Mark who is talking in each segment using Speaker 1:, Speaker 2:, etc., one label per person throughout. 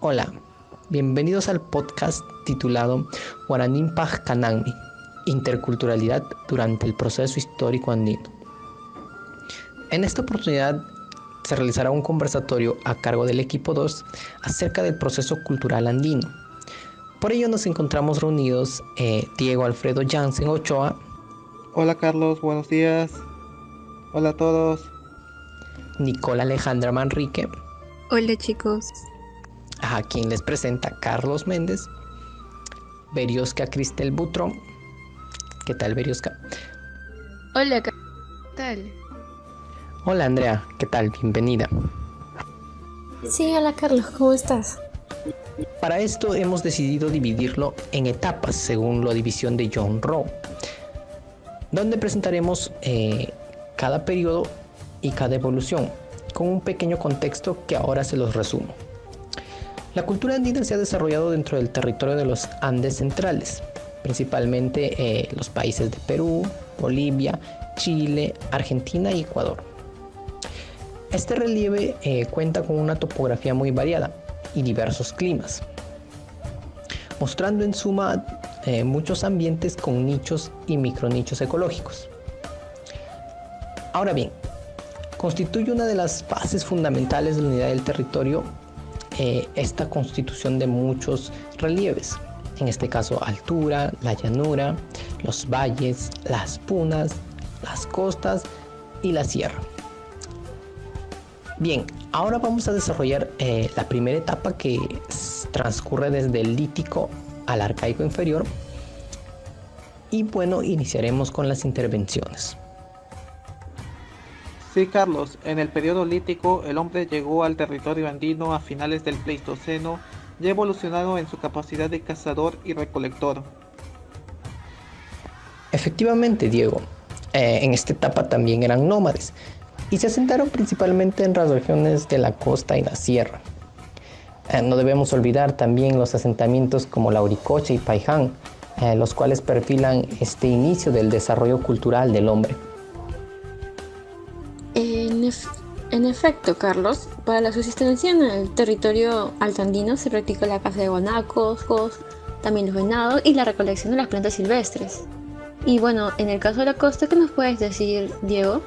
Speaker 1: Hola, bienvenidos al podcast titulado Guaranímpaj Cananmi, Interculturalidad durante el proceso histórico andino. En esta oportunidad se realizará un conversatorio a cargo del equipo 2 acerca del proceso cultural andino. Por ello nos encontramos reunidos eh, Diego Alfredo Jansen Ochoa.
Speaker 2: Hola Carlos, buenos días. Hola a todos.
Speaker 1: Nicola Alejandra Manrique.
Speaker 3: Hola chicos.
Speaker 1: A quien les presenta Carlos Méndez. Beriosca Cristel Butrón. ¿Qué tal Beriosca?
Speaker 3: Hola, ¿qué tal?
Speaker 1: Hola Andrea, ¿qué tal? Bienvenida.
Speaker 4: Sí, hola Carlos, ¿cómo estás?
Speaker 1: Para esto hemos decidido dividirlo en etapas según la división de John Rowe, donde presentaremos eh, cada periodo y cada evolución, con un pequeño contexto que ahora se los resumo. La cultura andina se ha desarrollado dentro del territorio de los Andes centrales, principalmente eh, los países de Perú, Bolivia, Chile, Argentina y Ecuador. Este relieve eh, cuenta con una topografía muy variada y diversos climas, mostrando en suma eh, muchos ambientes con nichos y micronichos ecológicos. Ahora bien, constituye una de las bases fundamentales de la unidad del territorio eh, esta constitución de muchos relieves, en este caso altura, la llanura, los valles, las punas, las costas y la sierra. Bien, ahora vamos a desarrollar eh, la primera etapa que transcurre desde el lítico al arcaico inferior y bueno, iniciaremos con las intervenciones.
Speaker 2: Sí, Carlos, en el periodo lítico el hombre llegó al territorio andino a finales del Pleistoceno ya evolucionado en su capacidad de cazador y recolector.
Speaker 1: Efectivamente, Diego, eh, en esta etapa también eran nómades y se asentaron principalmente en las regiones de la costa y la sierra. Eh, no debemos olvidar también los asentamientos como Lauricocha y Paiján, eh, los cuales perfilan este inicio del desarrollo cultural del hombre.
Speaker 4: En, efecto, Carlos, para la subsistencia en el territorio altandino se practica la caza de guanacos, también los venados y la recolección de las plantas silvestres. Y bueno, en el caso de la costa, ¿qué nos puedes decir, Diego?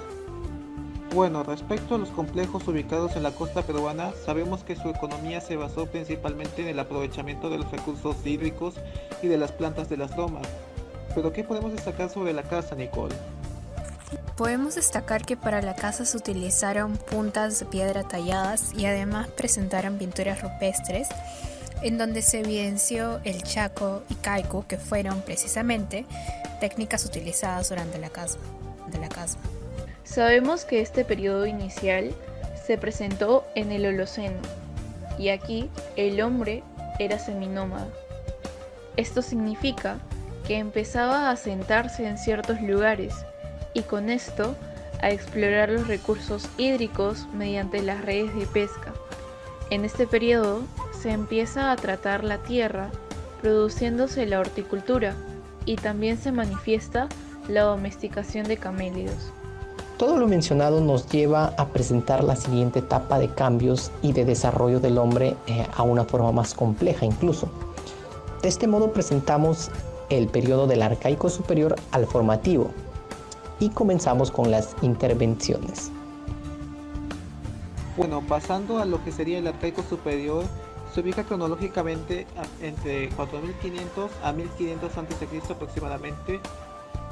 Speaker 2: Bueno, respecto a los complejos ubicados en la costa peruana, sabemos que su economía se basó principalmente en el aprovechamiento de los recursos hídricos y de las plantas de las lomas. Pero ¿qué podemos destacar sobre la casa, Nicole?
Speaker 3: Podemos destacar que para la casa se utilizaron puntas de piedra talladas y además presentaron pinturas rupestres en donde se evidenció el chaco y caico que fueron precisamente técnicas utilizadas durante la casa.
Speaker 5: Sabemos que este periodo inicial se presentó en el Holoceno y aquí el hombre era seminómada. Esto significa que empezaba a asentarse en ciertos lugares y con esto a explorar los recursos hídricos mediante las redes de pesca. En este periodo se empieza a tratar la tierra, produciéndose la horticultura y también se manifiesta la domesticación de camélidos.
Speaker 1: Todo lo mencionado nos lleva a presentar la siguiente etapa de cambios y de desarrollo del hombre eh, a una forma más compleja incluso. De este modo presentamos el periodo del arcaico superior al formativo, y comenzamos con las intervenciones.
Speaker 2: Bueno, pasando a lo que sería el arcaico superior, se ubica cronológicamente entre 4500 a 1500 a.C. aproximadamente.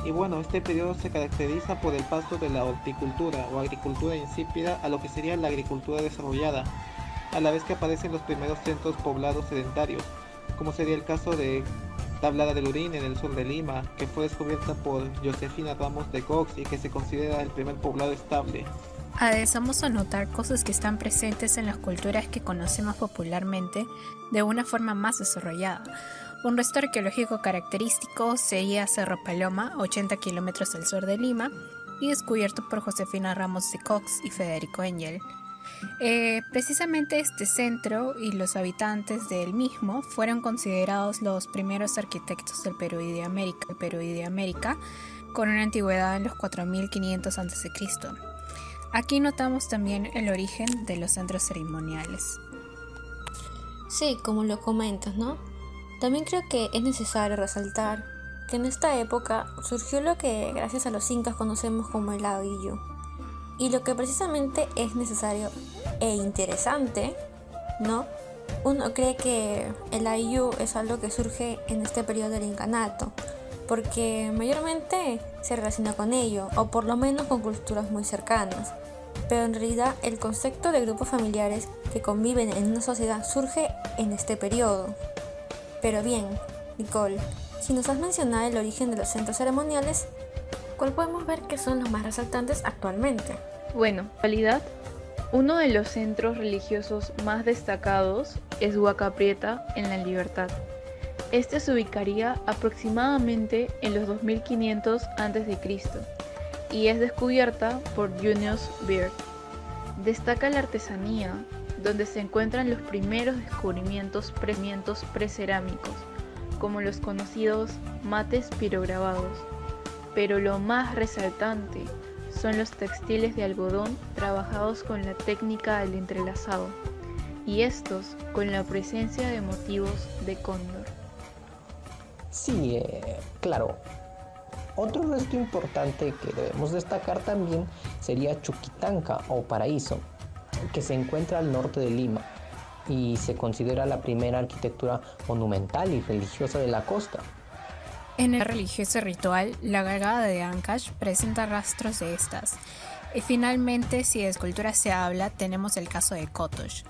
Speaker 2: Y bueno, este periodo se caracteriza por el paso de la horticultura o agricultura insípida a lo que sería la agricultura desarrollada, a la vez que aparecen los primeros centros poblados sedentarios, como sería el caso de Tablada del Urín en el sur de Lima, que fue descubierta por Josefina Ramos de Cox y que se considera el primer poblado estable.
Speaker 3: Además a notar cosas que están presentes en las culturas que conocemos popularmente de una forma más desarrollada. Un resto arqueológico característico sería Cerro Paloma, 80 kilómetros al sur de Lima, y descubierto por Josefina Ramos de Cox y Federico Engel. Eh, precisamente este centro y los habitantes del mismo fueron considerados los primeros arquitectos del Perú y de América, el Perú y de América con una antigüedad en los 4500 a.C. Aquí notamos también el origen de los centros ceremoniales.
Speaker 4: Sí, como lo comentas, ¿no? También creo que es necesario resaltar que en esta época surgió lo que gracias a los incas conocemos como el Aguillo. Y lo que precisamente es necesario e interesante, ¿no? Uno cree que el Ayu es algo que surge en este periodo del incanato, porque mayormente se relaciona con ello, o por lo menos con culturas muy cercanas. Pero en realidad el concepto de grupos familiares que conviven en una sociedad surge en este periodo. Pero bien, Nicole, si nos has mencionado el origen de los centros ceremoniales, ¿cuál podemos ver que son los más resaltantes actualmente?
Speaker 5: Bueno, en realidad, uno de los centros religiosos más destacados es Huaca Prieta en la Libertad. Este se ubicaría aproximadamente en los 2500 a.C. y es descubierta por Junius Beard. Destaca la artesanía, donde se encuentran los primeros descubrimientos precerámicos, como los conocidos mates pirograbados. Pero lo más resaltante son los textiles de algodón trabajados con la técnica del entrelazado, y estos con la presencia de motivos de cóndor.
Speaker 1: Sí, eh, claro. Otro resto importante que debemos destacar también sería Chuquitanca o Paraíso, que se encuentra al norte de Lima y se considera la primera arquitectura monumental y religiosa de la costa.
Speaker 3: En el religioso ritual, la gargada de Ancash presenta rastros de estas. Y finalmente, si de escultura se habla, tenemos el caso de Kotosh,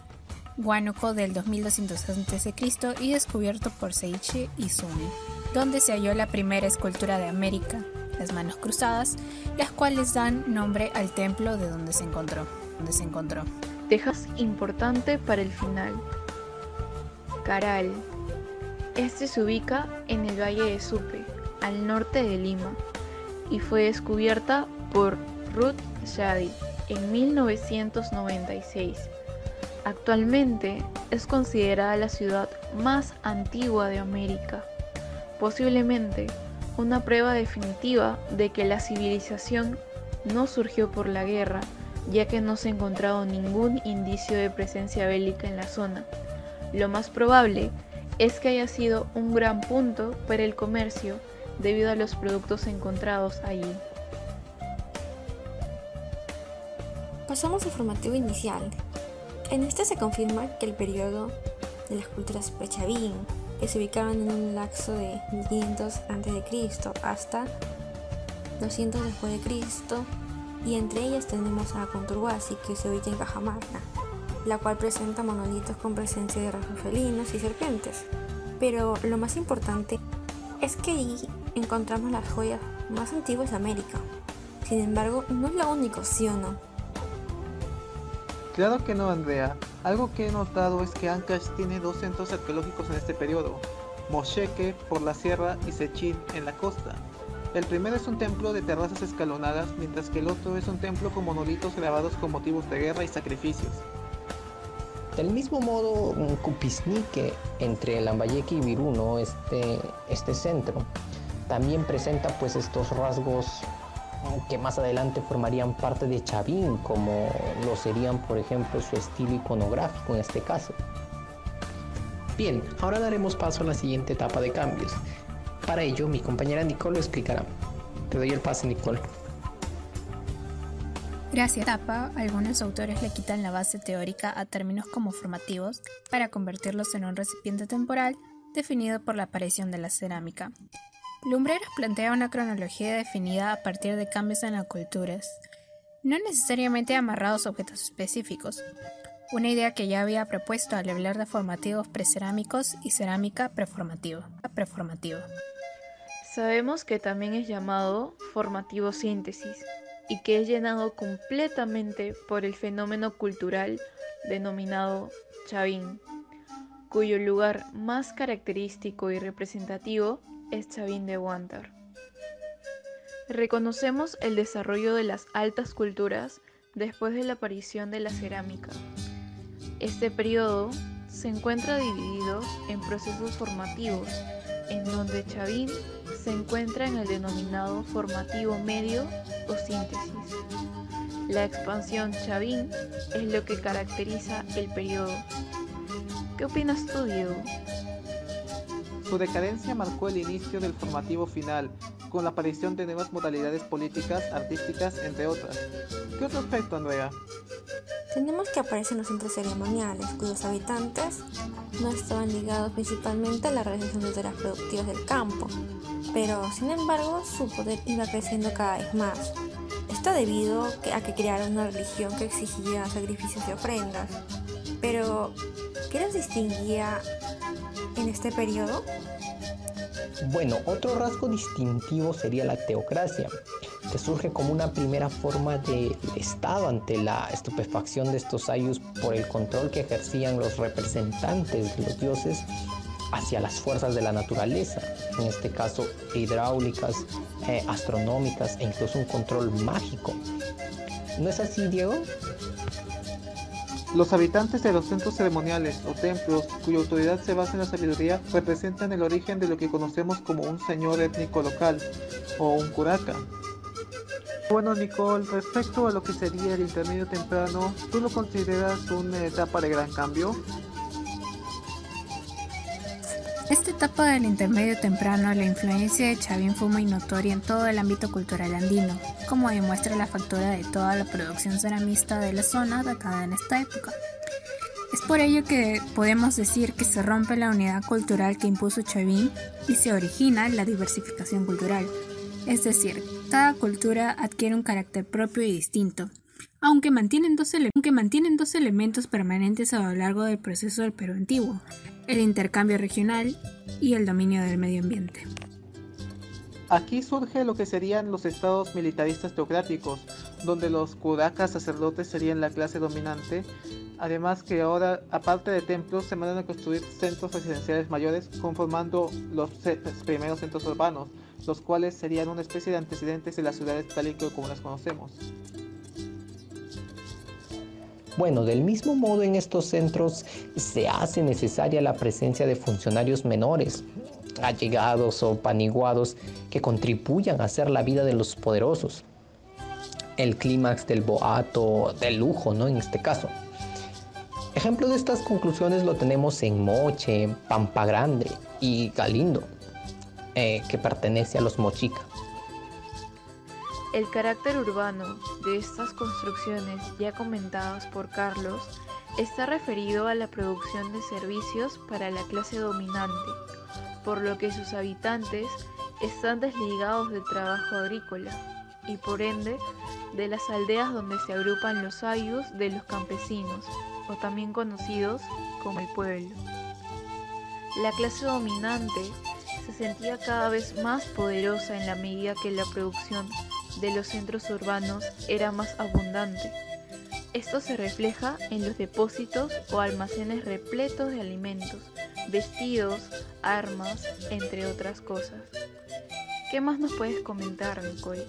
Speaker 3: Huánuco del 2200 a.C. y descubierto por Seichi Izumi, donde se halló la primera escultura de América, las manos cruzadas, las cuales dan nombre al templo de donde se encontró. Donde se encontró.
Speaker 5: Texas importante para el final. Caral. Este se ubica en el Valle de Supe, al norte de Lima, y fue descubierta por Ruth Shadi en 1996. Actualmente es considerada la ciudad más antigua de América, posiblemente una prueba definitiva de que la civilización no surgió por la guerra, ya que no se ha encontrado ningún indicio de presencia bélica en la zona. Lo más probable es que haya sido un gran punto para el comercio debido a los productos encontrados allí.
Speaker 4: Pasamos al formativo inicial. En este se confirma que el periodo de las culturas prechavín, que se ubicaban en un lapso de 1500 a.C. hasta 200 después de Cristo, y entre ellas tenemos a Conturhuasi que se ubica en Cajamarca, la cual presenta monolitos con presencia de rasgos felinos y serpientes. Pero lo más importante es que ahí encontramos las joyas más antiguas de América. Sin embargo, no es lo único, ¿sí o no?
Speaker 2: Claro que no, Andrea. Algo que he notado es que Ancash tiene dos centros arqueológicos en este periodo, Mosheke por la sierra y Sechin en la costa. El primero es un templo de terrazas escalonadas, mientras que el otro es un templo con monolitos grabados con motivos de guerra y sacrificios.
Speaker 1: Del mismo modo, Kupisnike, entre Lambayeque y Viruno, este, este centro, también presenta pues estos rasgos que más adelante formarían parte de Chavín, como lo serían por ejemplo su estilo iconográfico en este caso. Bien, ahora daremos paso a la siguiente etapa de cambios, para ello, mi compañera Nicole lo explicará. Te doy el pase, Nicole.
Speaker 3: Gracias a etapa, algunos autores le quitan la base teórica a términos como formativos para convertirlos en un recipiente temporal definido por la aparición de la cerámica. Lumbreros plantea una cronología definida a partir de cambios en las culturas, no necesariamente amarrados a objetos específicos, una idea que ya había propuesto al hablar de formativos precerámicos y cerámica preformativa.
Speaker 5: Sabemos que también es llamado formativo síntesis y que es llenado completamente por el fenómeno cultural denominado Chavín, cuyo lugar más característico y representativo es Chavín de Huántar. Reconocemos el desarrollo de las altas culturas después de la aparición de la cerámica, este periodo se encuentra dividido en procesos formativos, en donde Chavín se encuentra en el denominado formativo medio o síntesis. La expansión Chavín es lo que caracteriza el periodo. ¿Qué opinas tú, Diego?
Speaker 2: Su decadencia marcó el inicio del formativo final, con la aparición de nuevas modalidades políticas, artísticas, entre otras. ¿Qué otro aspecto, Andrea?
Speaker 4: Tenemos que aparecen los centros ceremoniales, cuyos habitantes no estaban ligados principalmente a la realización de tareas productivas del campo, pero sin embargo su poder iba creciendo cada vez más. Esto debido a que crearon una religión que exigía sacrificios y ofrendas. Pero, ¿qué los distinguía en este periodo?
Speaker 1: Bueno, otro rasgo distintivo sería la teocracia, que surge como una primera forma del Estado ante la estupefacción de estos ayus por el control que ejercían los representantes de los dioses hacia las fuerzas de la naturaleza, en este caso hidráulicas, eh, astronómicas e incluso un control mágico. ¿No es así, Diego?
Speaker 2: Los habitantes de los centros ceremoniales o templos cuya autoridad se basa en la sabiduría representan el origen de lo que conocemos como un señor étnico local o un curaca. Bueno Nicole, respecto a lo que sería el intermedio temprano, ¿tú lo consideras una etapa de gran cambio?
Speaker 3: Esta etapa del intermedio temprano, la influencia de Chavín fue muy notoria en todo el ámbito cultural andino, como demuestra la factura de toda la producción ceramista de la zona dacada en esta época. Es por ello que podemos decir que se rompe la unidad cultural que impuso Chavín y se origina la diversificación cultural. Es decir, cada cultura adquiere un carácter propio y distinto, aunque mantienen, dos elementos permanentes a lo largo del proceso del Perú antiguo, el intercambio regional y el dominio del medio ambiente.
Speaker 2: Aquí surge lo que serían los estados militaristas teocráticos, donde los curacas sacerdotes serían la clase dominante, además que ahora, aparte de templos, se mandan a construir centros residenciales mayores, conformando los primeros centros urbanos, los cuales serían una especie de antecedentes de las ciudades tal y como las conocemos.
Speaker 1: Bueno, del mismo modo en estos centros se hace necesaria la presencia de funcionarios menores, allegados o paniguados que contribuyan a hacer la vida de los poderosos. El clímax del boato, del lujo, ¿no? En este caso. Ejemplo de estas conclusiones lo tenemos en Moche, Pampa Grande y Galindo, eh, que pertenece a los Mochica.
Speaker 5: El carácter urbano de estas construcciones ya comentadas por Carlos está referido a la producción de servicios para la clase dominante, por lo que sus habitantes están desligados del trabajo agrícola y por ende de las aldeas donde se agrupan los ayus de los campesinos, o también conocidos como el pueblo. La clase dominante se sentía cada vez más poderosa en la medida que la producción de los centros urbanos era más abundante. Esto se refleja en los depósitos o almacenes repletos de alimentos, vestidos, armas, entre otras cosas. ¿Qué más nos puedes comentar, Nicole?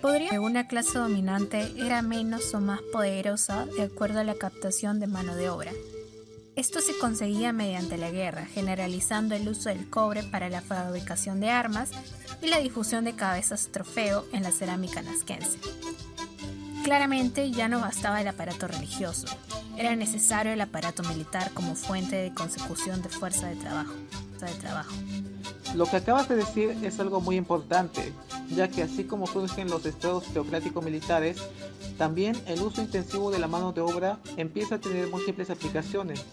Speaker 3: Podría que una clase dominante era menos o más poderosa de acuerdo a la captación de mano de obra. Esto se conseguía mediante la guerra, generalizando el uso del cobre para la fabricación de armas y la difusión de cabezas trofeo en la cerámica nasquense. Claramente ya no bastaba el aparato religioso, era necesario el aparato militar como fuente de consecución de fuerza de trabajo. De trabajo.
Speaker 2: Lo que acabas de decir es algo muy importante, ya que así como surgen los estados teocráticos militares, también el uso intensivo de la mano de obra empieza a tener múltiples aplicaciones,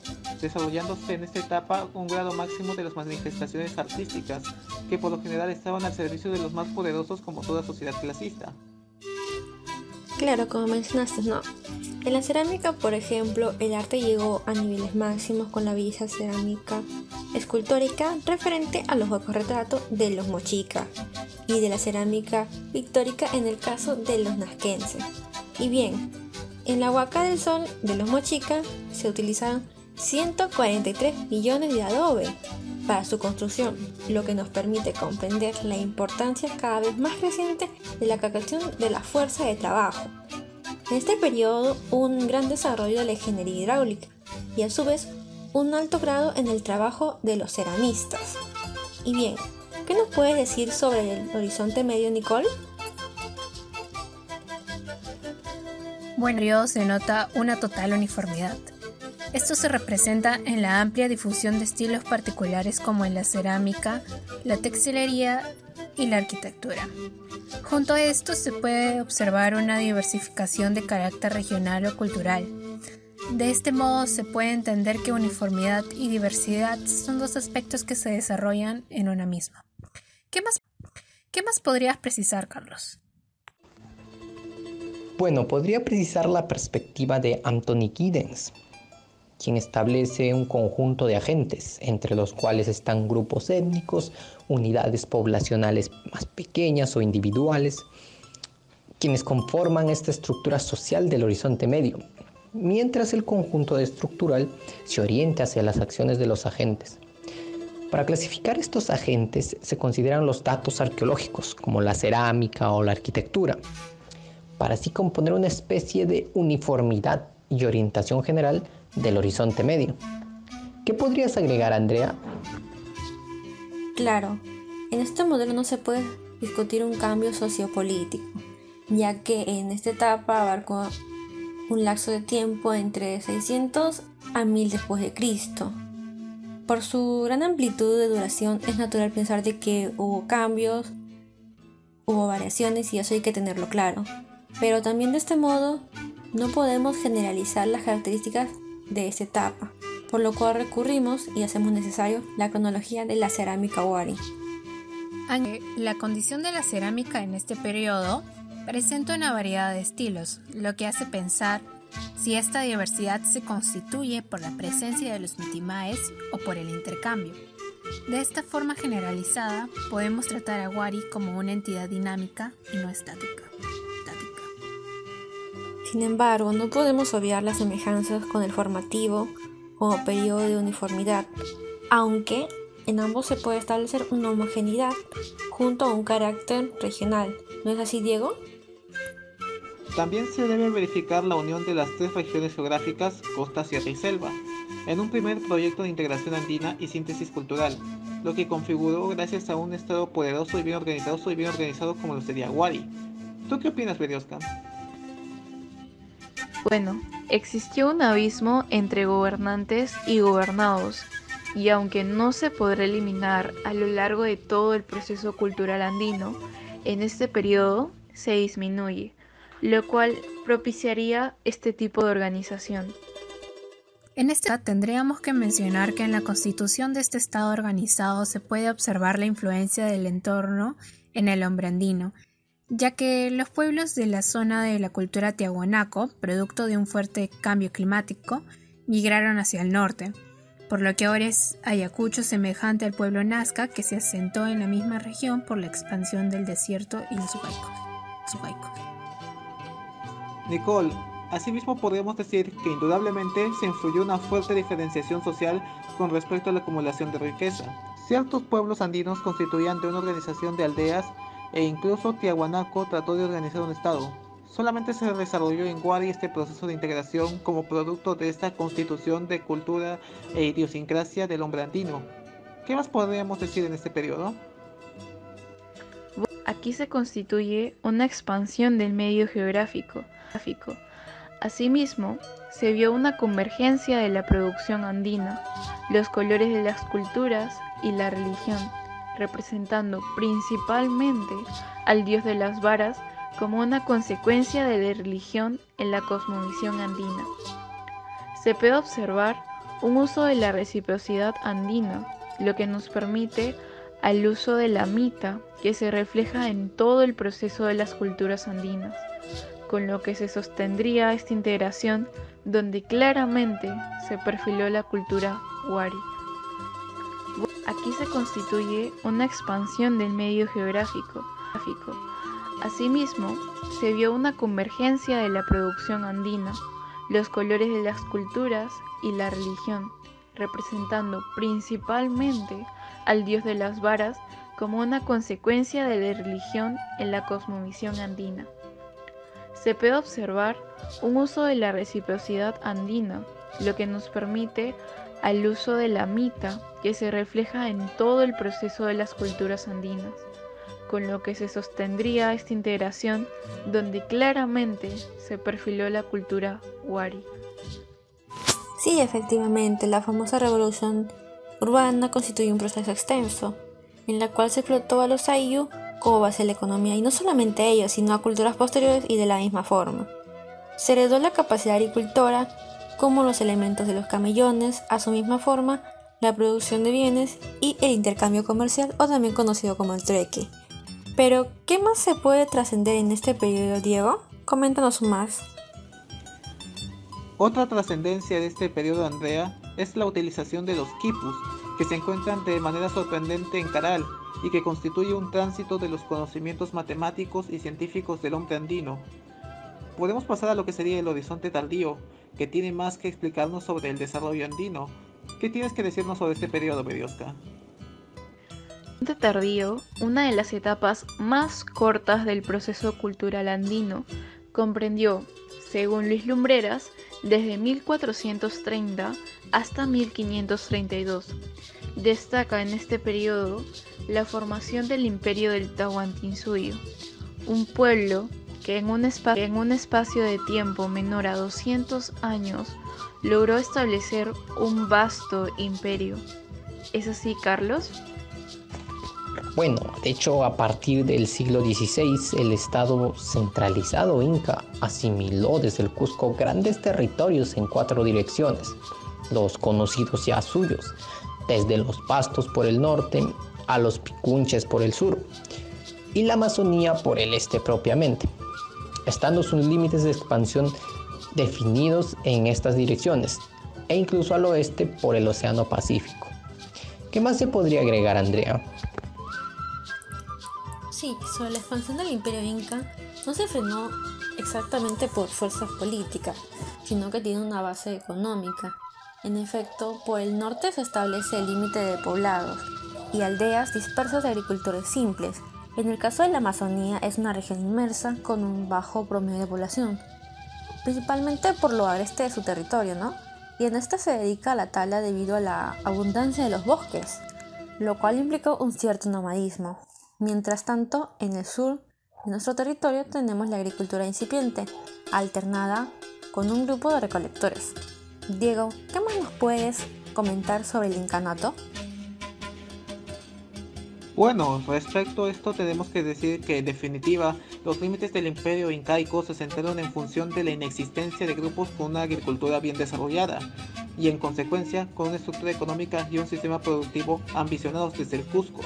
Speaker 2: desarrollándose en esta etapa un grado máximo de las manifestaciones artísticas, que por lo general estaban al servicio de los más poderosos como toda sociedad clasista.
Speaker 4: Claro, como mencionaste, ¿no? En la cerámica, por ejemplo, el arte llegó a niveles máximos con la belleza cerámica escultórica referente a los retratos de los mochicas y de la cerámica pictórica en el caso de los nasquenses. Y bien, en la Huaca del Sol de los mochicas se utilizaron 143 millones de adobe para su construcción, lo que nos permite comprender la importancia cada vez más creciente de la captación de la fuerza de trabajo. En este periodo un gran desarrollo de la ingeniería hidráulica y a su vez un alto grado en el trabajo de los ceramistas. Y bien, ¿qué nos puedes decir sobre el horizonte medio, Nicole?
Speaker 3: Bueno, se nota una total uniformidad Esto se representa en la amplia difusión de estilos particulares como en la cerámica, la textilería y la arquitectura. Junto a esto se puede observar una diversificación de carácter regional o cultural. De este modo se puede entender que uniformidad y diversidad son dos aspectos que se desarrollan en una misma. ¿Qué más, qué más podrías precisar, Carlos?
Speaker 1: Bueno, podría precisar la perspectiva de Anthony Giddens, quien establece un conjunto de agentes, entre los cuales están grupos étnicos, unidades poblacionales más pequeñas o individuales, quienes conforman esta estructura social del horizonte medio, mientras el conjunto estructural se orienta hacia las acciones de los agentes. Para clasificar estos agentes se consideran los datos arqueológicos, como la cerámica o la arquitectura, para así componer una especie de uniformidad y orientación general del horizonte medio. ¿Qué podrías agregar, Andrea?
Speaker 4: Claro, en este modelo no se puede discutir un cambio sociopolítico, ya que en esta etapa abarcó un lapso de tiempo entre 600 a 1000 después de Cristo. Por su gran amplitud de duración es natural pensar de que hubo cambios, hubo variaciones y eso hay que tenerlo claro. Pero también de este modo no podemos generalizar las características de esta etapa, por lo cual recurrimos y hacemos necesario la cronología de la cerámica Wari.
Speaker 3: La condición de la cerámica en este periodo presenta una variedad de estilos, lo que hace pensar si esta diversidad se constituye por la presencia de los mitimaes o por el intercambio. De esta forma generalizada, podemos tratar a Wari como una entidad dinámica y no estática.
Speaker 4: Sin embargo, no podemos obviar las semejanzas con el formativo como periodo de uniformidad, aunque en ambos se puede establecer una homogeneidad junto a un carácter regional. ¿No es así, Diego?
Speaker 2: También se debe verificar la unión de las tres regiones geográficas, costa, sierra y selva, en un primer proyecto de integración andina y síntesis cultural, lo que configuró gracias a un Estado poderoso y bien organizado y bien organizado como lo sería Wari. ¿Tú qué opinas, Beriosca?
Speaker 5: Bueno, existió un abismo entre gobernantes y gobernados, y aunque no se podrá eliminar a lo largo de todo el proceso cultural andino, en este periodo se disminuye, lo cual propiciaría este tipo de organización.
Speaker 3: En este tendríamos que mencionar que en la constitución de este Estado organizado se puede observar la influencia del entorno en el hombre andino, ya que los pueblos de la zona de la cultura tiahuanaco, producto de un fuerte cambio climático, migraron hacia el norte, por lo que ahora es Ayacucho semejante al pueblo Nazca que se asentó en la misma región por la expansión del desierto y los subaicos.
Speaker 2: Nicole, asimismo podríamos decir que indudablemente se influyó una fuerte diferenciación social con respecto a la acumulación de riqueza. Ciertos pueblos andinos constituían de una organización de aldeas e incluso Tiahuanaco trató de organizar un estado. Solamente se desarrolló en Guari este proceso de integración como producto de esta constitución de cultura e idiosincrasia del hombre andino. ¿Qué más podríamos decir en este periodo?
Speaker 5: Aquí se constituye una expansión del medio geográfico. Asimismo, se vio una convergencia de la producción andina, los colores de las culturas y la religión representando principalmente al dios de las varas como una consecuencia de la religión en la cosmovisión andina. Se puede observar un uso de la reciprocidad andina, lo que nos permite al uso de la mita que se refleja en todo el proceso de las culturas andinas, con lo que se sostendría esta integración donde claramente se perfiló la cultura wari. Aquí se constituye una expansión del medio geográfico. Asimismo, se vio una convergencia de la producción andina, los colores de las culturas y la religión, representando principalmente al dios de las varas como una consecuencia de la religión en la cosmovisión andina. Se puede observar un uso de la reciprocidad andina, lo que nos permite al uso de la mita que se refleja en todo el proceso de las culturas andinas, con lo que se sostendría esta integración donde claramente se perfiló la cultura wari.
Speaker 4: Sí, efectivamente, la famosa revolución urbana constituye un proceso extenso, en la cual se explotó a los Ayu como base de la economía, y no solamente a ellos, sino a culturas posteriores y de la misma forma. Se heredó la capacidad agricultora, como los elementos de los camellones, a su misma forma, la producción de bienes y el intercambio comercial, o también conocido como el trueque. Pero, ¿qué más se puede trascender en este periodo, Diego? Coméntanos más.
Speaker 2: Otra trascendencia de este periodo, Andrea, es la utilización de los quipus, que se encuentran de manera sorprendente en Caral y que constituye un tránsito de los conocimientos matemáticos y científicos del hombre andino. Podemos pasar a lo que sería el horizonte tardío, que tiene más que explicarnos sobre el desarrollo andino. ¿Qué tienes que decirnos sobre este periodo?
Speaker 5: Horizonte tardío, una de las etapas más cortas del proceso cultural andino, comprendió, según Luis Lumbreras, desde 1430 hasta 1532. Destaca en este periodo la formación del imperio del Tahuantinsuyo, un pueblo en un, en un, espacio de tiempo menor a 200 años logró establecer un vasto imperio. ¿Es así, Carlos?
Speaker 1: Bueno, de hecho, a partir del siglo XVI, el Estado centralizado inca asimiló desde el Cusco grandes territorios en cuatro direcciones, los conocidos ya suyos, desde los pastos por el norte a los picunches por el sur y la Amazonía por el este propiamente, estando sus límites de expansión definidos en estas direcciones e incluso al oeste por el Océano Pacífico. ¿Qué más se podría agregar, Andrea?
Speaker 4: Sí, sobre la expansión del imperio inca no se frenó exactamente por fuerzas políticas, sino que tiene una base económica. En efecto, por el norte se establece el límite de poblados y aldeas dispersas de agricultores simples. En el caso de la Amazonía es una región inmersa con un bajo promedio de población, principalmente por lo agreste de su territorio, ¿no? Y en esta se dedica a la tala debido a la abundancia de los bosques, lo cual implicó un cierto nomadismo. Mientras tanto, en el sur de nuestro territorio tenemos la agricultura incipiente, alternada con un grupo de recolectores. Diego, ¿qué más nos puedes comentar sobre el incanato?
Speaker 2: Bueno, respecto a esto tenemos que decir que en definitiva los límites del imperio incaico se centraron en función de la inexistencia de grupos con una agricultura bien desarrollada y en consecuencia con una estructura económica y un sistema productivo ambicionados desde el Cusco.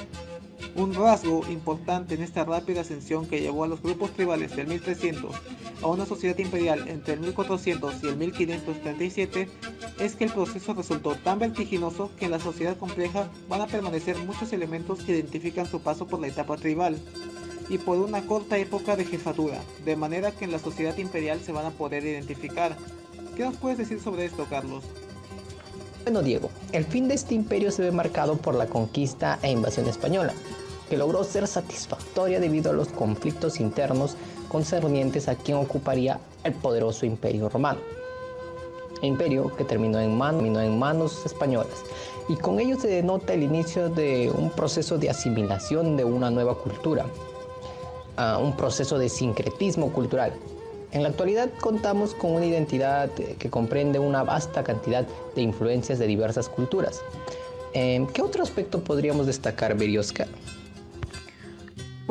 Speaker 2: Un rasgo importante en esta rápida ascensión que llevó a los grupos tribales del 1300 a una sociedad imperial entre el 1400 y el 1537 es que el proceso resultó tan vertiginoso que en la sociedad compleja van a permanecer muchos elementos que identifican su paso por la etapa tribal y por una corta época de jefatura, de manera que en la sociedad imperial se van a poder identificar. ¿Qué nos puedes decir sobre esto, Carlos?
Speaker 1: Bueno, Diego, el fin de este imperio se ve marcado por la conquista e invasión española, que logró ser satisfactoria debido a los conflictos internos concernientes a quien ocuparía el poderoso imperio romano. Imperio que terminó en, en manos españolas y con ello se denota el inicio de un proceso de asimilación de una nueva cultura, un proceso de sincretismo cultural. En la actualidad contamos con una identidad que comprende una vasta cantidad de influencias de diversas culturas. Em, ¿Qué otro aspecto podríamos destacar, Berioska?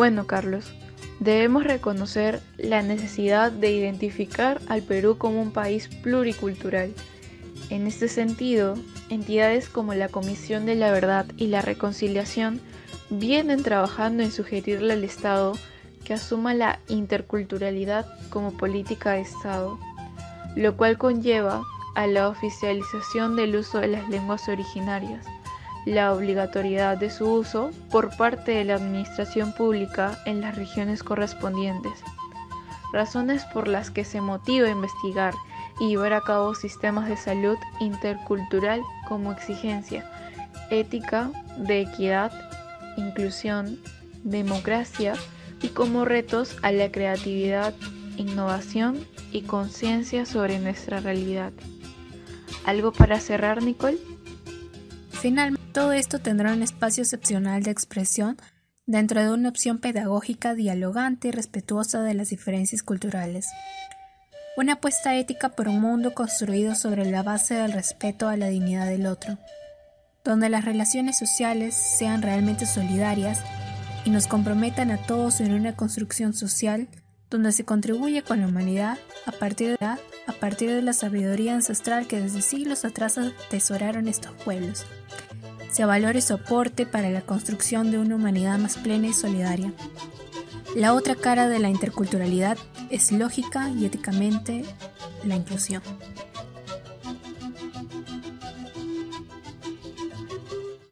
Speaker 5: Bueno, Carlos, debemos reconocer la necesidad de identificar al Perú como un país pluricultural. En este sentido, entidades como la Comisión de la Verdad y la Reconciliación vienen trabajando en sugerirle al Estado que asuma la interculturalidad como política de Estado, lo cual conlleva a la oficialización del uso de las lenguas originarias la obligatoriedad de su uso por parte de la administración pública en las regiones correspondientes, razones por las que se motiva a investigar y llevar a cabo sistemas de salud intercultural como exigencia ética de equidad, inclusión, democracia y como retos a la creatividad, innovación y conciencia sobre nuestra realidad. ¿Algo para cerrar, Nicole?
Speaker 3: Finalmente, todo esto tendrá un espacio excepcional de expresión dentro de una opción pedagógica dialogante y respetuosa de las diferencias culturales. Una apuesta ética por un mundo construido sobre la base del respeto a la dignidad del otro, donde las relaciones sociales sean realmente solidarias y nos comprometan a todos en una construcción social donde se contribuye con la humanidad a partir de la, a partir de la sabiduría ancestral que desde siglos atrás atesoraron estos pueblos. Se valore soporte para la construcción de una humanidad más plena y solidaria. La otra cara de la interculturalidad es lógica y éticamente la inclusión.